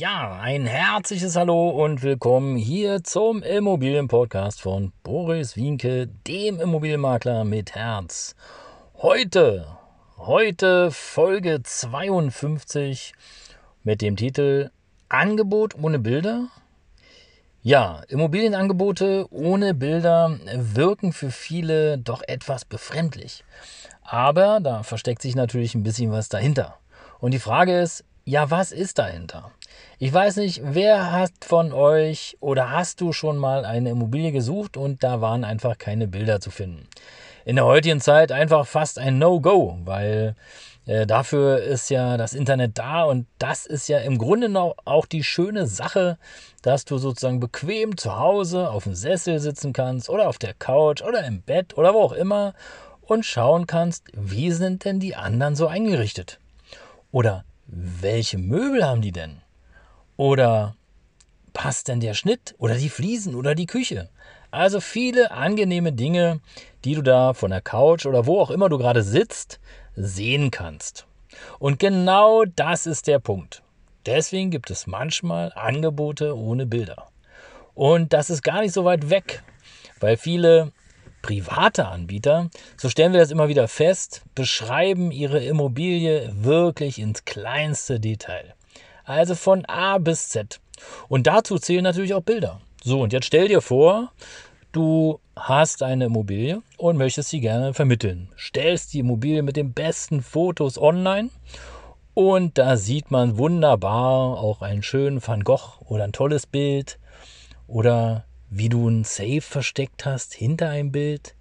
Ja, ein herzliches Hallo und willkommen hier zum Immobilienpodcast von Boris Wienke, dem Immobilienmakler mit Herz. Heute, heute Folge 52 mit dem Titel Angebot ohne Bilder. Ja, Immobilienangebote ohne Bilder wirken für viele doch etwas befremdlich. Aber da versteckt sich natürlich ein bisschen was dahinter. Und die Frage ist, ja, was ist dahinter? Ich weiß nicht, wer hat von euch oder hast du schon mal eine Immobilie gesucht und da waren einfach keine Bilder zu finden? In der heutigen Zeit einfach fast ein No-Go, weil äh, dafür ist ja das Internet da und das ist ja im Grunde noch auch die schöne Sache, dass du sozusagen bequem zu Hause auf dem Sessel sitzen kannst oder auf der Couch oder im Bett oder wo auch immer und schauen kannst, wie sind denn die anderen so eingerichtet? Oder welche Möbel haben die denn? Oder passt denn der Schnitt oder die Fliesen oder die Küche? Also viele angenehme Dinge, die du da von der Couch oder wo auch immer du gerade sitzt, sehen kannst. Und genau das ist der Punkt. Deswegen gibt es manchmal Angebote ohne Bilder. Und das ist gar nicht so weit weg, weil viele private Anbieter, so stellen wir das immer wieder fest, beschreiben ihre Immobilie wirklich ins kleinste Detail. Also von A bis Z. Und dazu zählen natürlich auch Bilder. So, und jetzt stell dir vor, du hast eine Immobilie und möchtest sie gerne vermitteln. Stellst die Immobilie mit den besten Fotos online und da sieht man wunderbar auch einen schönen Van Gogh oder ein tolles Bild oder wie du ein Safe versteckt hast hinter einem Bild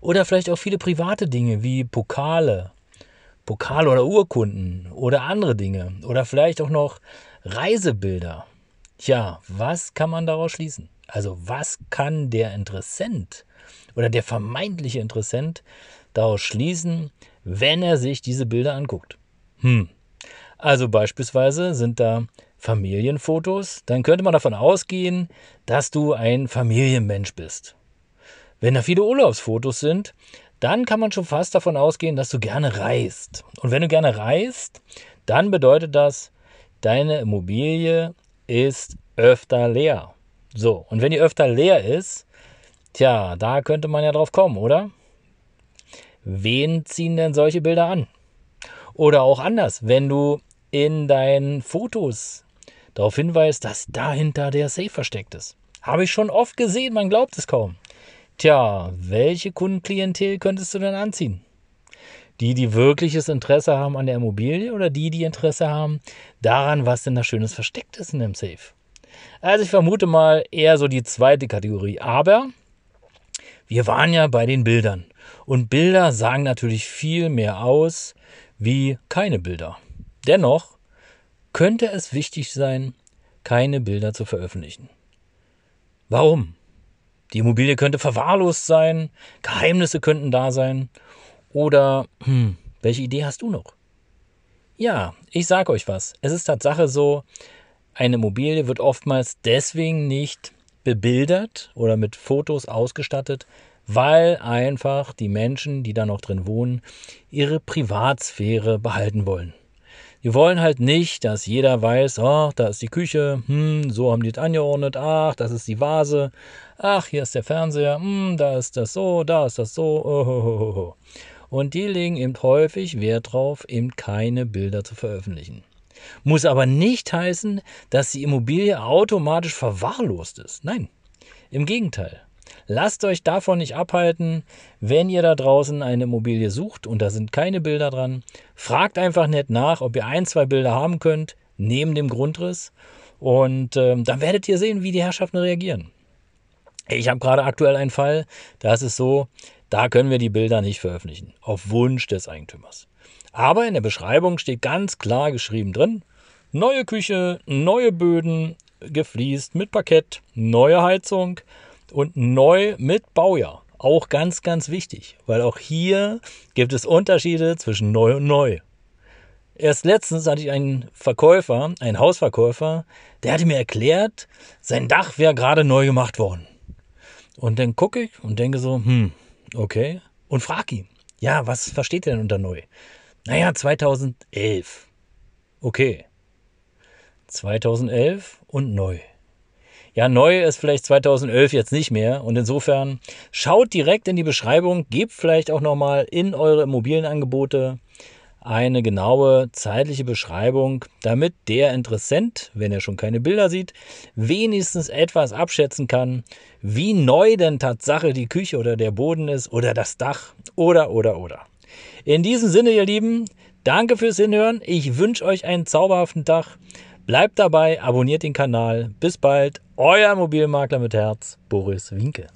oder vielleicht auch viele private Dinge wie Pokale Pokale oder Urkunden oder andere Dinge oder vielleicht auch noch Reisebilder. Tja, was kann man daraus schließen? Also was kann der Interessent oder der vermeintliche Interessent daraus schließen, wenn er sich diese Bilder anguckt? Hm. Also beispielsweise sind da Familienfotos, dann könnte man davon ausgehen, dass du ein Familienmensch bist. Wenn da viele Urlaubsfotos sind, dann kann man schon fast davon ausgehen, dass du gerne reist. Und wenn du gerne reist, dann bedeutet das, deine Immobilie ist öfter leer. So, und wenn die öfter leer ist, tja, da könnte man ja drauf kommen, oder? Wen ziehen denn solche Bilder an? Oder auch anders, wenn du in deinen Fotos darauf hinweist, dass dahinter der Safe versteckt ist. Habe ich schon oft gesehen, man glaubt es kaum. Tja, welche Kundenklientel könntest du denn anziehen? Die, die wirkliches Interesse haben an der Immobilie oder die, die Interesse haben daran, was denn da Schönes versteckt ist in dem Safe? Also ich vermute mal eher so die zweite Kategorie. Aber wir waren ja bei den Bildern. Und Bilder sagen natürlich viel mehr aus wie keine Bilder. Dennoch könnte es wichtig sein, keine Bilder zu veröffentlichen. Warum? Die Immobilie könnte verwahrlost sein, Geheimnisse könnten da sein. Oder, hm, welche Idee hast du noch? Ja, ich sage euch was. Es ist Tatsache so, eine Immobilie wird oftmals deswegen nicht bebildert oder mit Fotos ausgestattet, weil einfach die Menschen, die da noch drin wohnen, ihre Privatsphäre behalten wollen. Die wollen halt nicht, dass jeder weiß, oh, da ist die Küche, hm, so haben die es angeordnet, ach, das ist die Vase, ach, hier ist der Fernseher, hm, da ist das so, da ist das so, oh, oh, oh, oh. Und die legen eben häufig Wert drauf, eben keine Bilder zu veröffentlichen. Muss aber nicht heißen, dass die Immobilie automatisch verwahrlost ist. Nein, im Gegenteil. Lasst euch davon nicht abhalten, wenn ihr da draußen eine Immobilie sucht und da sind keine Bilder dran. Fragt einfach nett nach, ob ihr ein, zwei Bilder haben könnt, neben dem Grundriss. Und ähm, dann werdet ihr sehen, wie die Herrschaften reagieren. Ich habe gerade aktuell einen Fall, da ist es so, da können wir die Bilder nicht veröffentlichen, auf Wunsch des Eigentümers. Aber in der Beschreibung steht ganz klar geschrieben drin, neue Küche, neue Böden, gefliest mit Parkett, neue Heizung, und neu mit Baujahr. Auch ganz, ganz wichtig, weil auch hier gibt es Unterschiede zwischen neu und neu. Erst letztens hatte ich einen Verkäufer, einen Hausverkäufer, der hatte mir erklärt, sein Dach wäre gerade neu gemacht worden. Und dann gucke ich und denke so, hm, okay. Und frag ihn, ja, was versteht ihr denn unter neu? Naja, 2011. Okay. 2011 und neu. Ja, neu ist vielleicht 2011 jetzt nicht mehr und insofern schaut direkt in die Beschreibung, gebt vielleicht auch nochmal in eure Immobilienangebote eine genaue zeitliche Beschreibung, damit der Interessent, wenn er schon keine Bilder sieht, wenigstens etwas abschätzen kann, wie neu denn Tatsache die Küche oder der Boden ist oder das Dach oder oder oder. In diesem Sinne, ihr Lieben, danke fürs Hinhören. Ich wünsche euch einen zauberhaften Tag. Bleibt dabei, abonniert den Kanal. Bis bald, euer Immobilienmakler mit Herz, Boris Winke.